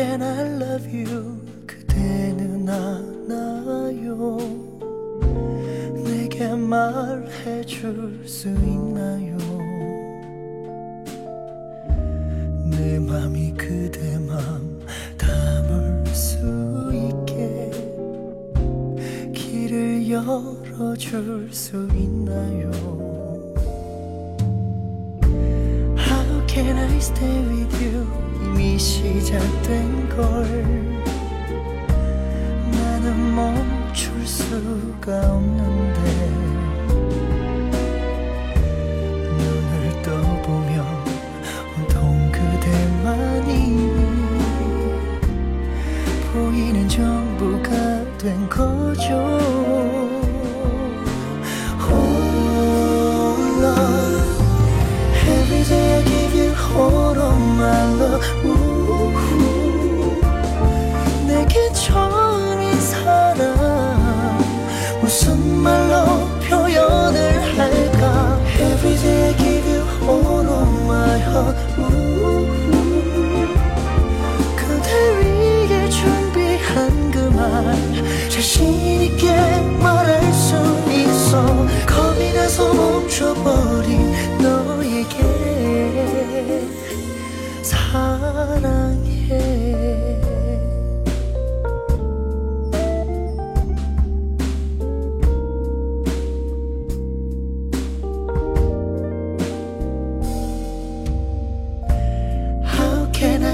can I love you? 그대는 아나요? 내게 말해줄 수 있나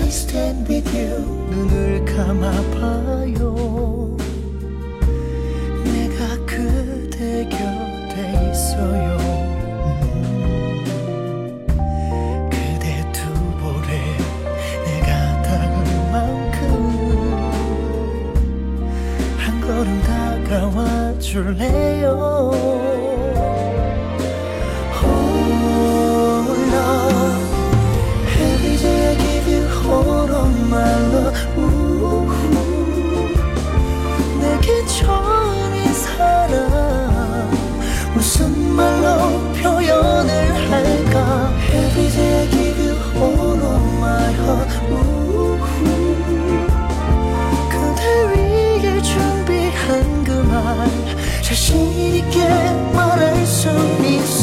I stand with you. 눈을 감아봐요. 내가 그대 곁에 있어요. 음. 그대 두 볼에 내가 닿을 만큼 한 걸음 다가와 줄래요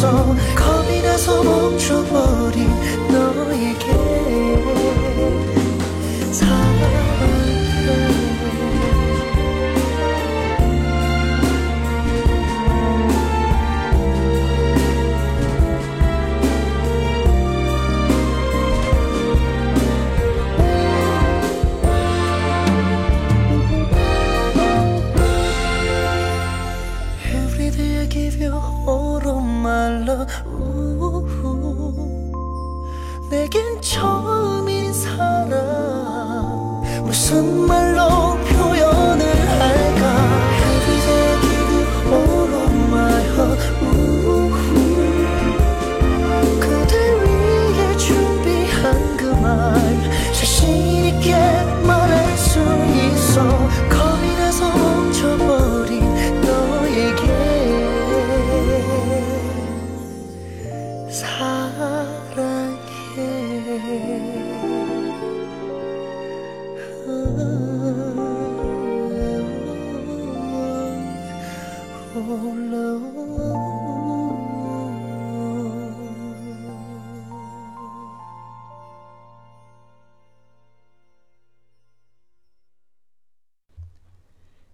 있어 겁이 나서 멈춰버린 너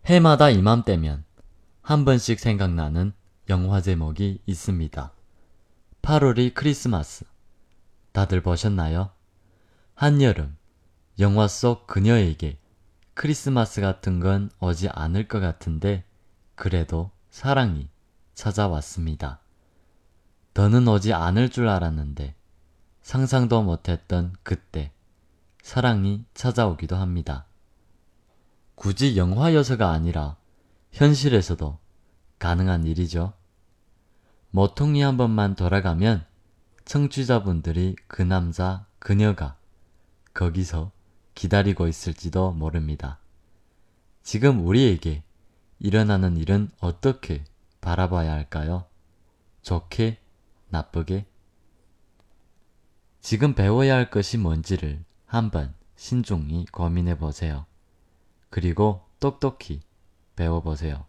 해마다 이맘때면 한 번씩 생각나는 영화 제목이 있습니다. 8월이 크리스마스. 다들 보셨나요? 한여름, 영화 속 그녀에게 크리스마스 같은 건 오지 않을 것 같은데, 그래도 사랑이 찾아왔습니다. 더는 오지 않을 줄 알았는데, 상상도 못했던 그때, 사랑이 찾아오기도 합니다. 굳이 영화여서가 아니라 현실에서도 가능한 일이죠. 모퉁이 한 번만 돌아가면 청취자분들이 그 남자, 그녀가 거기서 기다리고 있을지도 모릅니다. 지금 우리에게 일어나는 일은 어떻게 바라봐야 할까요? 좋게, 나쁘게? 지금 배워야 할 것이 뭔지를 한번 신중히 고민해 보세요. 그리고 똑똑히 배워보세요.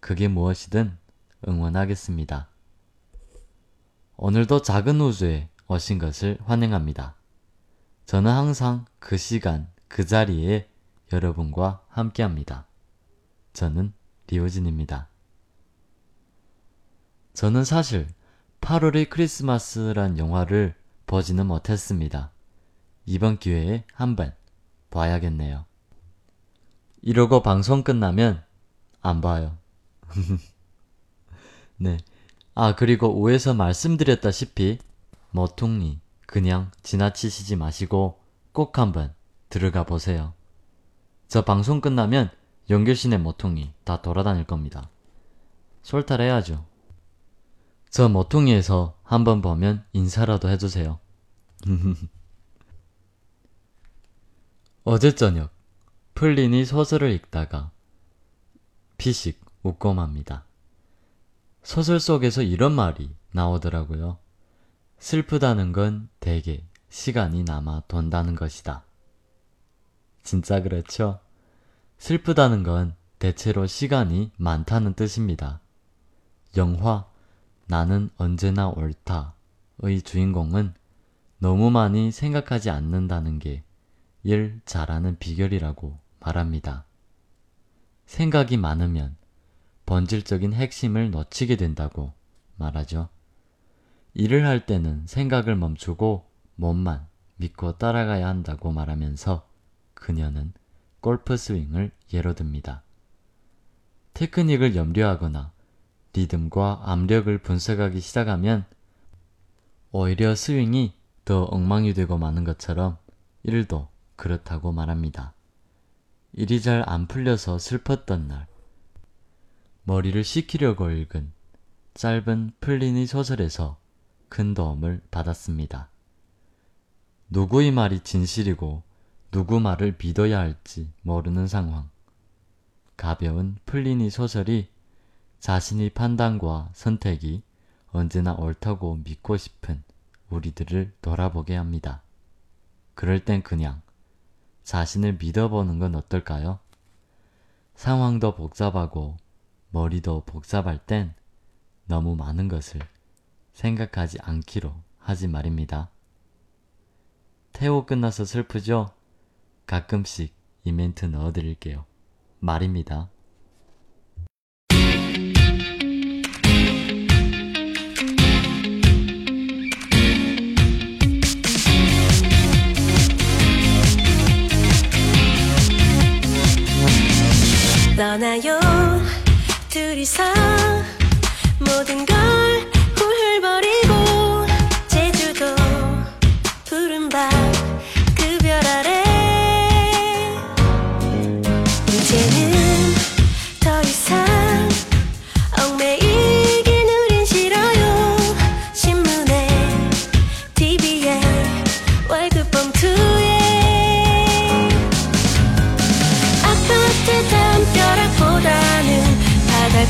그게 무엇이든 응원하겠습니다. 오늘도 작은 우주에 오신 것을 환영합니다. 저는 항상 그 시간, 그 자리에 여러분과 함께 합니다. 저는 리오진입니다. 저는 사실 8월의 크리스마스란 영화를 보지는 못했습니다. 이번 기회에 한번 봐야겠네요. 이러고 방송 끝나면 안 봐요. 네. 아, 그리고 오에서 말씀드렸다시피 머퉁리 그냥 지나치시지 마시고 꼭 한번 들어가 보세요. 저 방송 끝나면 연결신의 모퉁이 다 돌아다닐 겁니다. 솔탈해야죠. 저 모퉁이에서 한번 보면 인사라도 해주세요. 어제 저녁 플린이 소설을 읽다가 피식 웃고 맙니다. 소설 속에서 이런 말이 나오더라고요. 슬프다는 건 대개 시간이 남아 돈다는 것이다. 진짜 그렇죠? 슬프다는 건 대체로 시간이 많다는 뜻입니다. 영화 나는 언제나 옳다의 주인공은 너무 많이 생각하지 않는다는 게 일 잘하는 비결이라고 말합니다. 생각이 많으면 본질적인 핵심을 놓치게 된다고 말하죠. 일을 할 때는 생각을 멈추고 몸만 믿고 따라가야 한다고 말하면서 그녀는 골프 스윙을 예로 듭니다. 테크닉을 염려하거나 리듬과 압력을 분석하기 시작하면 오히려 스윙이 더 엉망이 되고 마는 것처럼 일도 그렇다고 말합니다. 일이 잘 안 풀려서 슬펐던 날, 머리를 식히려고 읽은 짧은 플리니 소설에서 큰 도움을 받았습니다. 누구의 말이 진실이고 누구 말을 믿어야 할지 모르는 상황. 가벼운 플리니 소설이 자신의 판단과 선택이 언제나 옳다고 믿고 싶은 우리들을 돌아보게 합니다. 그럴 땐 그냥 자신을 믿어보는 건 어떨까요? 상황도 복잡하고 머리도 복잡할 땐 너무 많은 것을 생각하지 않기로 하지 말입니다. 태호 끝나서 슬프죠? 가끔씩 이 멘트 넣어드릴게요. 말입니다. 떠나요. 둘이서 모든 걸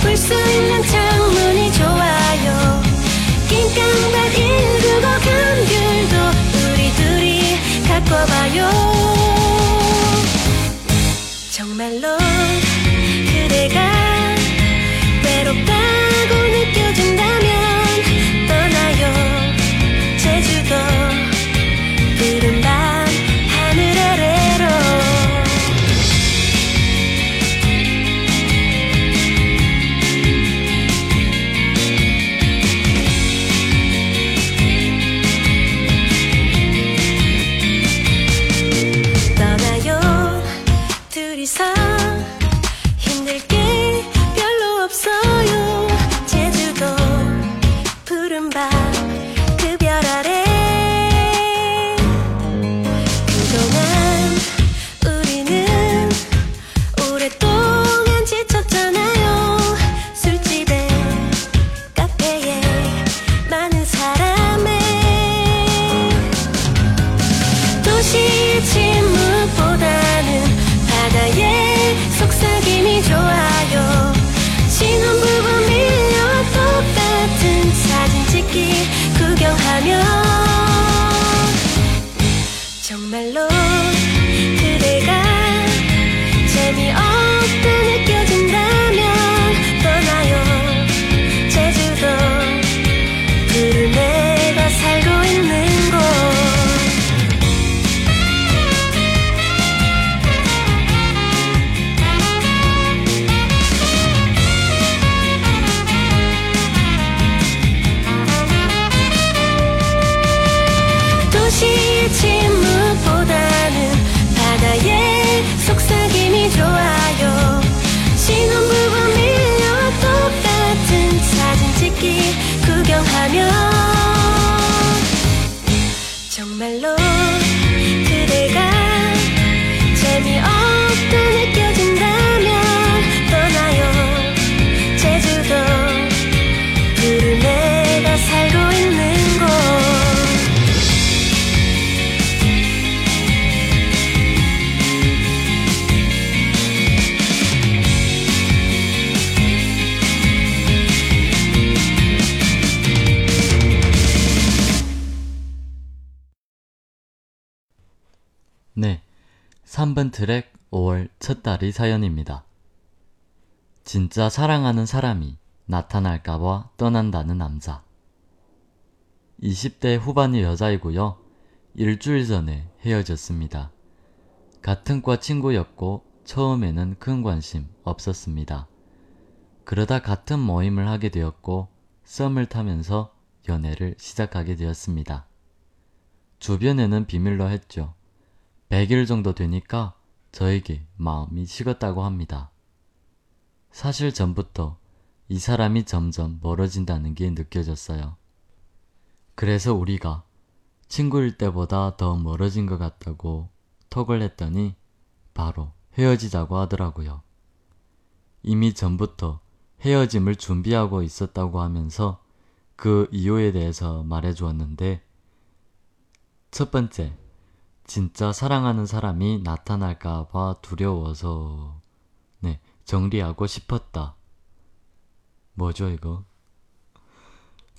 바다를 3번 트랙 5월 첫 달이 사연입니다. 진짜 사랑하는 사람이 나타날까봐 떠난다는 남자. 20대 후반의 여자이고요. 일주일 전에 헤어졌습니다. 같은 과 친구였고 처음에는 큰 관심 없었습니다. 그러다 같은 모임을 하게 되었고 썸을 타면서 연애를 시작하게 되었습니다. 주변에는 비밀로 했죠. 100일 정도 되니까 저에게 마음이 식었다고 합니다. 사실 전부터 이 사람이 점점 멀어진다는 게 느껴졌어요. 그래서 우리가 친구일 때보다 더 멀어진 것 같다고 톡을 했더니 바로 헤어지자고 하더라고요. 이미 전부터 헤어짐을 준비하고 있었다고 하면서 그 이유에 대해서 말해 주었는데 첫 번째, 진짜 사랑하는 사람이 나타날까봐 두려워서, 네, 정리하고 싶었다. 뭐죠, 이거?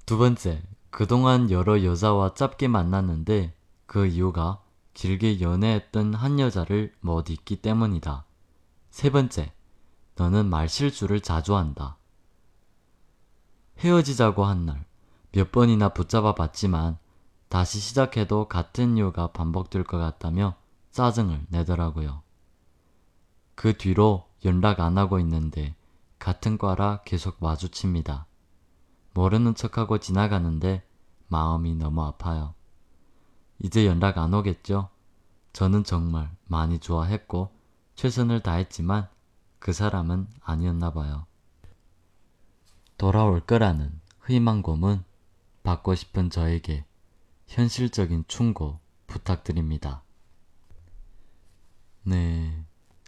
두 번째, 그동안 여러 여자와 짧게 만났는데 그 이유가 길게 연애했던 한 여자를 못 잊기 때문이다. 세 번째, 너는 말 실수를 자주 한다. 헤어지자고 한 날, 몇 번이나 붙잡아 봤지만 다시 시작해도 같은 이유가 반복될 것 같다며 짜증을 내더라고요. 그 뒤로 연락 안 하고 있는데 같은 과라 계속 마주칩니다. 모르는 척하고 지나가는데 마음이 너무 아파요. 이제 연락 안 오겠죠? 저는 정말 많이 좋아했고 최선을 다했지만 그 사람은 아니었나 봐요. 돌아올 거라는 희망 고문 받고 싶은 저에게 현실적인 충고 부탁드립니다. 네.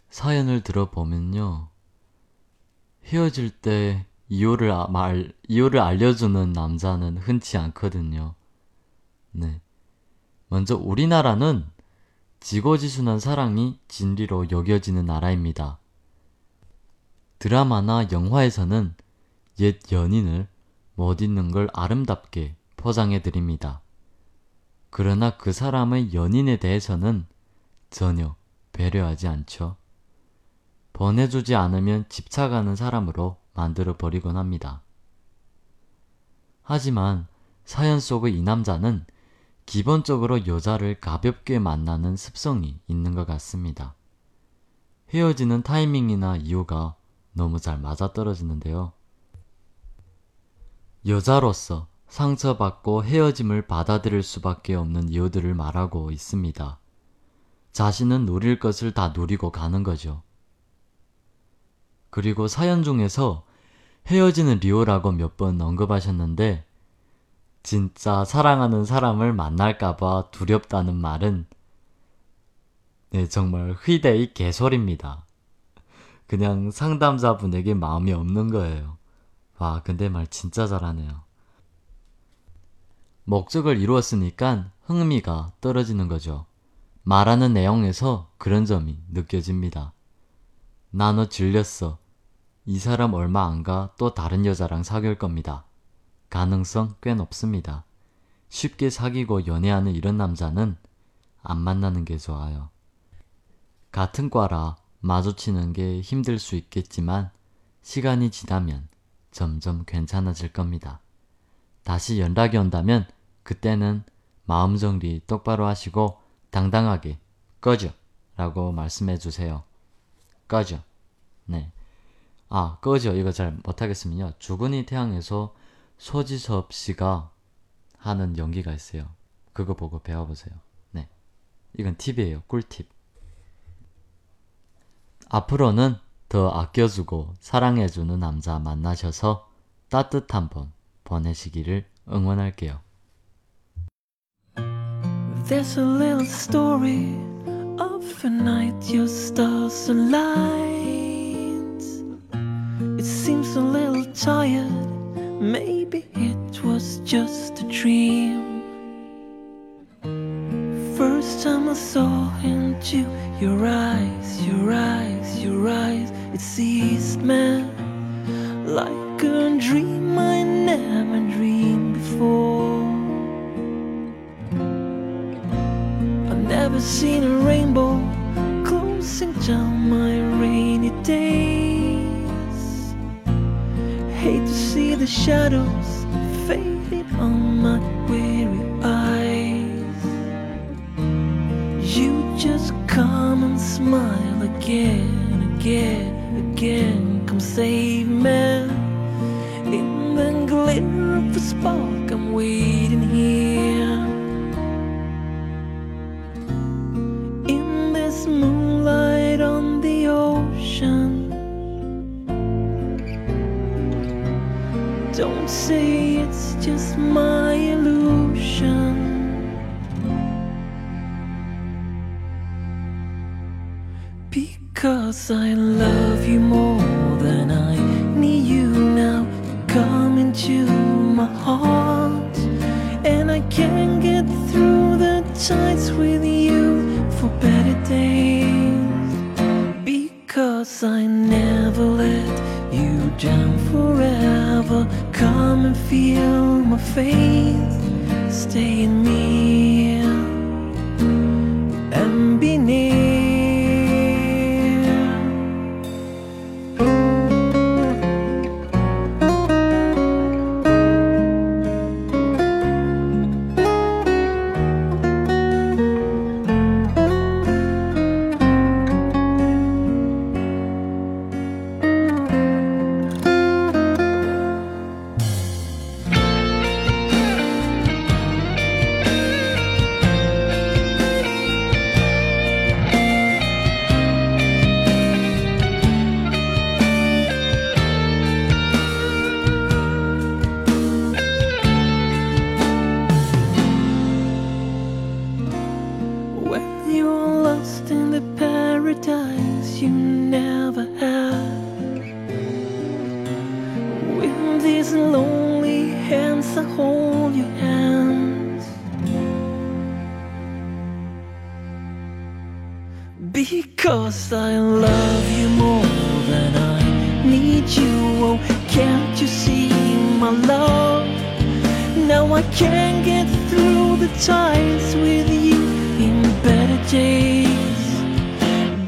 사연을 들어보면요. 헤어질 때 이유를 아- 말, 이유를 알려주는 남자는 흔치 않거든요. 네. 먼저 우리나라는 지고지순한 사랑이 진리로 여겨지는 나라입니다. 드라마나 영화에서는 옛 연인을 못 잊는 걸 아름답게 포장해 드립니다. 그러나 그 사람의 연인에 대해서는 전혀 배려하지 않죠. 보내주지 않으면 집착하는 사람으로 만들어 버리곤 합니다. 하지만 사연 속의 이 남자는 기본적으로 여자를 가볍게 만나는 습성이 있는 것 같습니다. 헤어지는 타이밍이나 이유가 너무 잘 맞아떨어지는데요. 여자로서 상처받고 헤어짐을 받아들일 수밖에 없는 이유들을 말하고 있습니다. 자신은 누릴 것을 다 누리고 가는 거죠. 그리고 사연 중에서 헤어지는 리오라고 몇 번 언급하셨는데, 진짜 사랑하는 사람을 만날까봐 두렵다는 말은, 네, 정말 희대의 개소리입니다. 그냥 상담자분에게 마음이 없는 거예요. 와, 근데 말 진짜 잘하네요. 목적을 이루었으니까 흥미가 떨어지는 거죠. 말하는 내용에서 그런 점이 느껴집니다. 나 너 질렸어. 이 사람 얼마 안 가 또 다른 여자랑 사귈 겁니다. 가능성 꽤 높습니다. 쉽게 사귀고 연애하는 이런 남자는 안 만나는 게 좋아요. 같은 과라 마주치는 게 힘들 수 있겠지만 시간이 지나면 점점 괜찮아질 겁니다. 다시 연락이 온다면 그때는 마음 정리 똑바로 하시고 당당하게 꺼져 라고 말씀해 주세요. 꺼져. 네. 아, 꺼져. 이거 잘 못하겠으면요. 주근이 태양에서 소지섭 씨가 하는 연기가 있어요. 그거 보고 배워보세요. 네. 이건 팁이에요. 꿀팁. 앞으로는 더 아껴주고 사랑해주는 남자 만나셔서 따뜻한 봄 보내시기를 응원할게요. There's a little story of a night your stars aligned. It seems a little tired, maybe it was just a dream. First time I saw into your eyes, your eyes, your eyes, it seized me like a dream I never dreamed before. Never seen a rainbow closing down my rainy days. Hate to see the shadows fading Come and feel my faith, stay in me These lonely hands, I hold your hands. Because I love you more than I need you. Oh, can't you see my love? Now I can't get through the times with you in better days.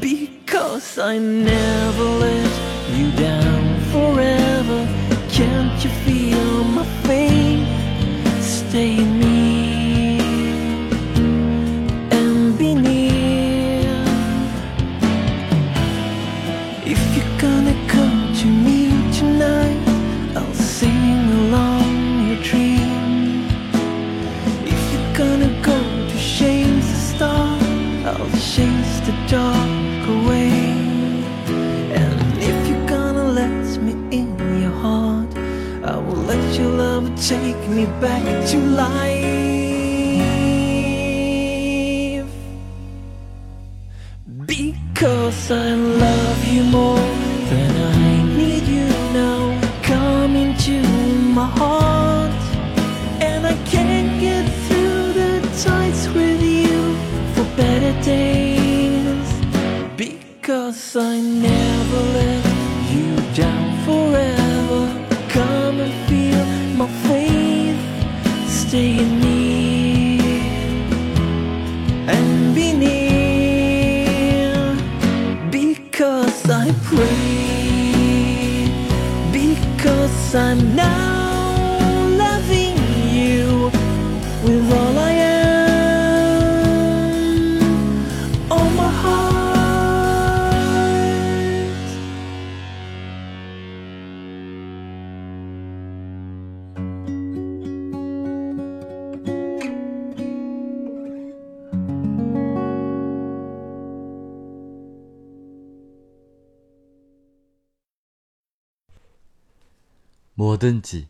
Because I never let I will let your love take me back to life. Because I love 뭐든지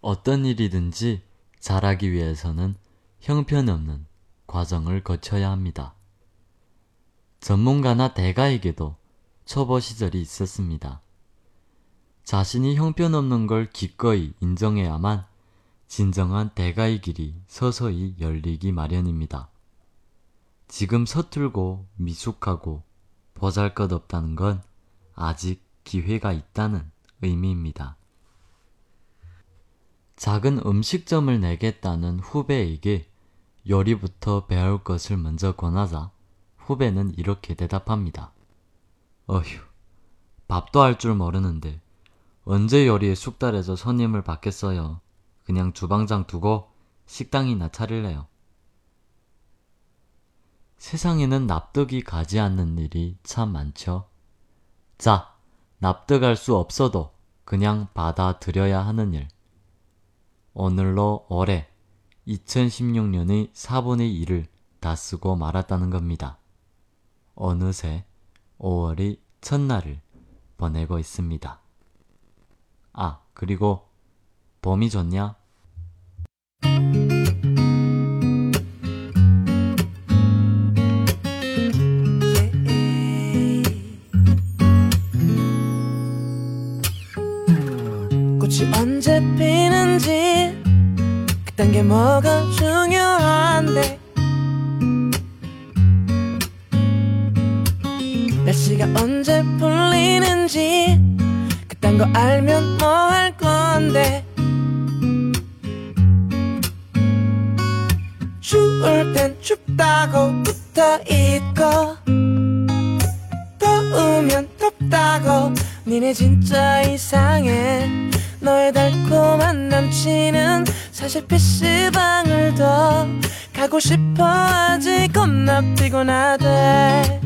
어떤 일이든지 잘하기 위해서는 형편없는 과정을 거쳐야 합니다. 전문가나 대가에게도 초보 시절이 있었습니다. 자신이 형편없는 걸 기꺼이 인정해야만 진정한 대가의 길이 서서히 열리기 마련입니다. 지금 서툴고 미숙하고 보잘 것 없다는 건 아직 기회가 있다는 의미입니다. 작은 음식점을 내겠다는 후배에게 요리부터 배울 것을 먼저 권하자 후배는 이렇게 대답합니다. 어휴, 밥도 할 줄 모르는데 언제 요리에 숙달해서 손님을 받겠어요. 그냥 주방장 두고 식당이나 차릴래요. 세상에는 납득이 가지 않는 일이 참 많죠. 자, 납득할 수 없어도 그냥 받아들여야 하는 일. 오늘로 올해 2016년의 4분의 1을 다 쓰고 말았다는 겁니다. 어느새 5월이 첫날을 보내고 있습니다. 아, 그리고 봄이 좋냐? 그딴 게 뭐가 중요한데? 날씨가 언제 풀리는지 그딴 거 알면 뭐 할 건데? 추울 땐 춥다고 붙어 있고 더우면 덥다고. 니네 진짜 이상해. 너의 달콤한 남친은 사실 PC방을 더 가고 싶어. 하지 겁나 피곤하대.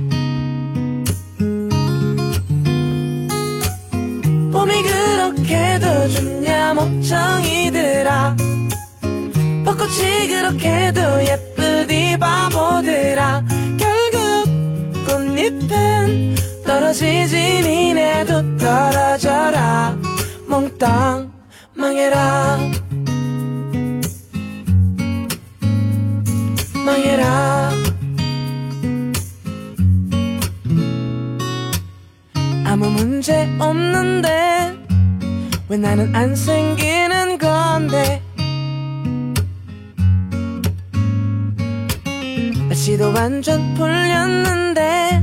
봄이 그렇게도 좋냐 멍청이들아. 벚꽃이 그렇게도 예쁘디 바보들아. 결국 꽃잎은 떨어지지 니네도 떨어져라. 몽땅 망해라 망해라 아무 문제 없는데 왜 나는 안 생기는 건데? 날씨도 완전 풀렸는데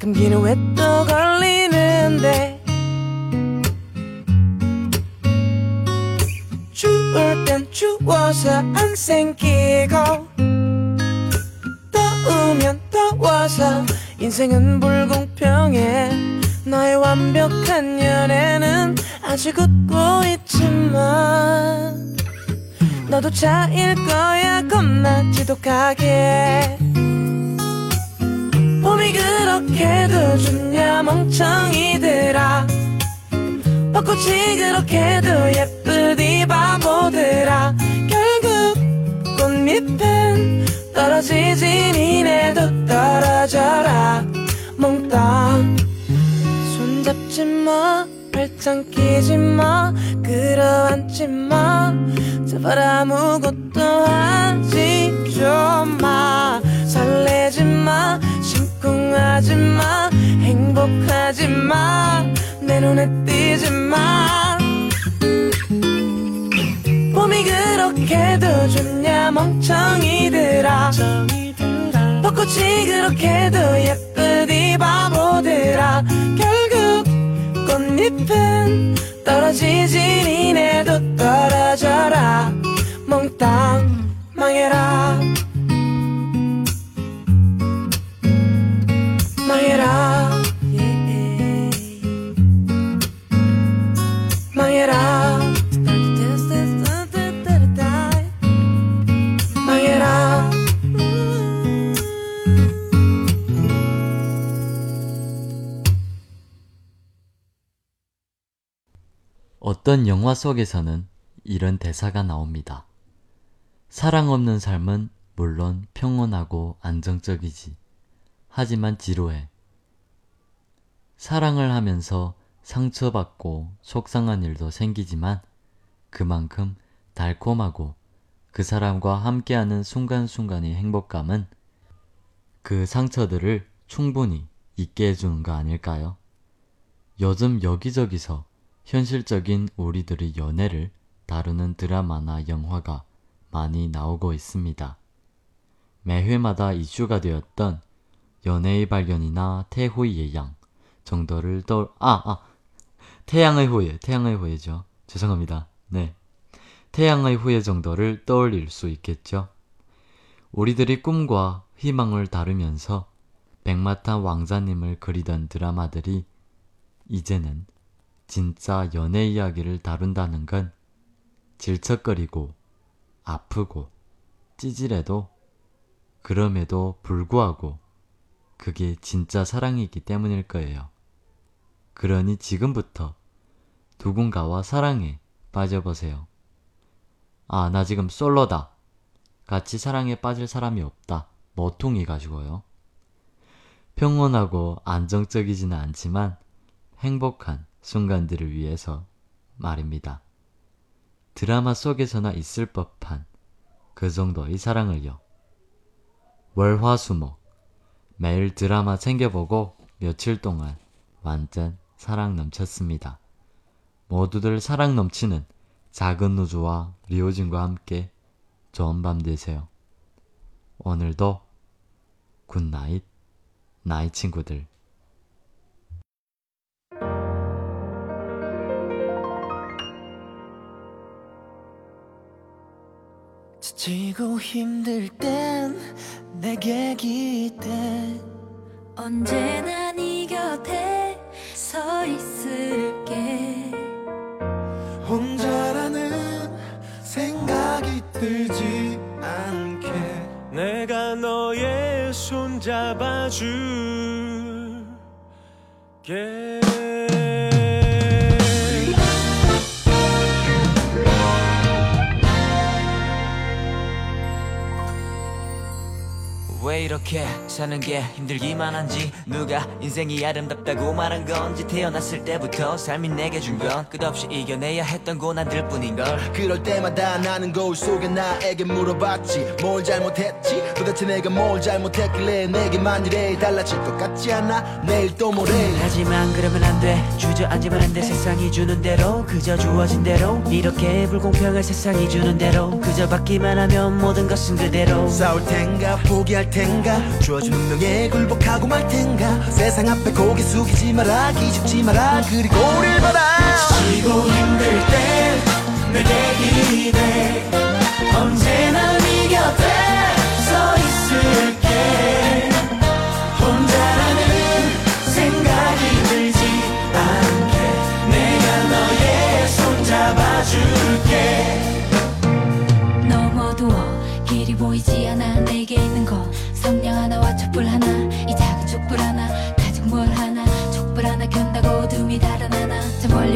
감기는 왜 또 걸리는데? 추울 땐 추워서 안 생기고 더워서 인생은 불공평해. 너의 완벽한 연애는 아직 웃고 있지만 너도 차일 거야. 겁나 지독하게. 봄이 그렇게도 좋냐 멍청이들아 벚꽃이 그렇게도 예쁘디 바보들아. 결국 꽃잎은 떨어지지 니네도 떨어져라. 몽땅 손잡지 마 발짱 끼지 마 끌어안지 마. 제발 아무것도 하지 좀마. 설레지 마 심쿵하지 마 행복하지 마내 눈에 띄지 마 그렇게도 좋냐 멍청이들아. 벚꽃이 그렇게도 예쁘디 바보들아. 결국 꽃잎은 떨어지지 니네도 떨어져라. 몽땅 망해라 어떤 영화 속에서는 이런 대사가 나옵니다. 사랑 없는 삶은 물론 평온하고 안정적이지. 하지만 지루해. 사랑을 하면서 상처받고 속상한 일도 생기지만 그만큼 달콤하고 그 사람과 함께하는 순간순간의 행복감은 그 상처들을 충분히 잊게 해주는 거 아닐까요? 요즘 여기저기서 현실적인 우리들의 연애를 다루는 드라마나 영화가 많이 나오고 있습니다. 매회마다 이슈가 되었던 연애의 발견이나 태호의 예양 정도를 떠, 아, 아, 태양의 후예, 태양의 후예죠. 죄송합니다. 네. 태양의 후예 정도를 떠올릴 수 있겠죠. 우리들이 꿈과 희망을 다루면서 백마탄 왕자님을 그리던 드라마들이 이제는 진짜 연애 이야기를 다룬다는 건 질척거리고 아프고 찌질해도 그럼에도 불구하고 그게 진짜 사랑이기 때문일 거예요. 그러니 지금부터 누군가와 사랑에 빠져보세요. 아, 나 지금 솔로다. 같이 사랑에 빠질 사람이 없다. 머퉁이 가지고요. 평온하고 안정적이지는 않지만 행복한 순간들을 위해서 말입니다. 드라마 속에서나 있을 법한 그 정도의 사랑을요. 월화수목 매일 드라마 챙겨보고 며칠 동안 완전 사랑 넘쳤습니다. 모두들 사랑 넘치는 작은 우주와 리우진과 함께 좋은 밤 되세요. 오늘도 good night, 나의 친구들. 지치고 힘들 땐 내게 기대. 언제나 네 곁에 서 있을게. 혼자라는 생각이 들지 않게. 내가 너의 손 잡아줄게 이렇게 사는 게 힘들기만 한지 누가 인생이 아름답다고 말한 건지 태어났을 때부터 삶이 내게 준 건 끝없이 이겨내야 했던 고난들 뿐인걸. 그럴 때마다 나는 거울 속에 나에게 물어봤지. 뭘 잘못했지? 도대체 내가 뭘 잘못했길래 내게만 이래 달라질 것 같지 않아? 내일 또 모레 하지만 그러면 안 돼. 주저앉으면 안 돼. 세상이 주는 대로 그저 주어진 대로 이렇게 불공평한 세상이 주는 대로 그저 받기만 하면 모든 것은 그대로. 싸울 텐가 포기할 텐가? 주어진 운명에 굴복하고 말 텐가. 세상 앞에 고개 숙이지 마라 기죽지 마라. 그리고 우릴 봐라 지고 힘들 땐 내게 기대 언제나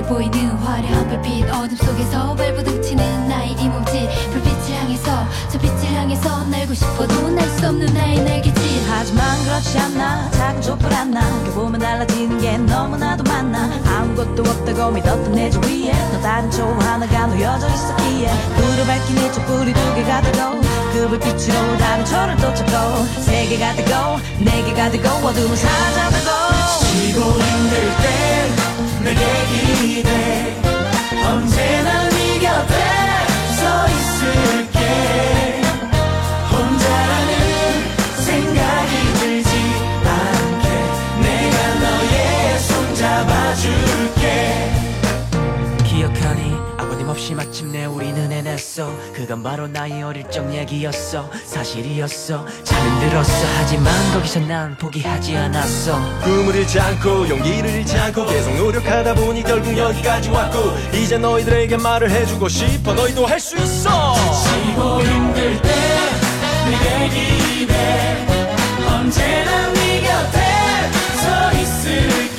보이는 화려한 불빛 어둠 속에서 발부둥치는 나의 이 몸짓 불빛을 향해서 저 빛을 향해서 날고 싶어도 날 수 없는 나의 날개짓. 하지만 그렇지 않나 작은 촛불 하나. 켜보면 달라지는 게 너무나도 많아. 아무것도 없다고 믿었던 내 주위에 또 다른 초 하나가 놓여져 있었기에. 불을 밝힌 이 촛불이 두 개가 되고 그 불빛으로 다른 초를 또 찾고 세 개가 되고 네 개가 되고 어둠은 사라져가고. 지고 힘들 땐 내게 기대 언제나 네 곁에 서 있을게. 혼자라는 생각이 들지 않게 내가 너의 손 잡아줄게 없이 마침내 우리는 해냈어. 그건 바로 나의 어릴 적 얘기였어. 사실이었어. 잘 흔들었어. 하지만 거기서 난 포기하지 않았어. 꿈을 잃지 않고 용기를 잃지 않고 계속 노력하다 보니 결국 여기까지 왔고 이제 너희들에게 말을 해주고 싶어 너희도 할 수 있어. 지고 힘들 때 내게 기대. 언제나 네 곁에 서 있을게.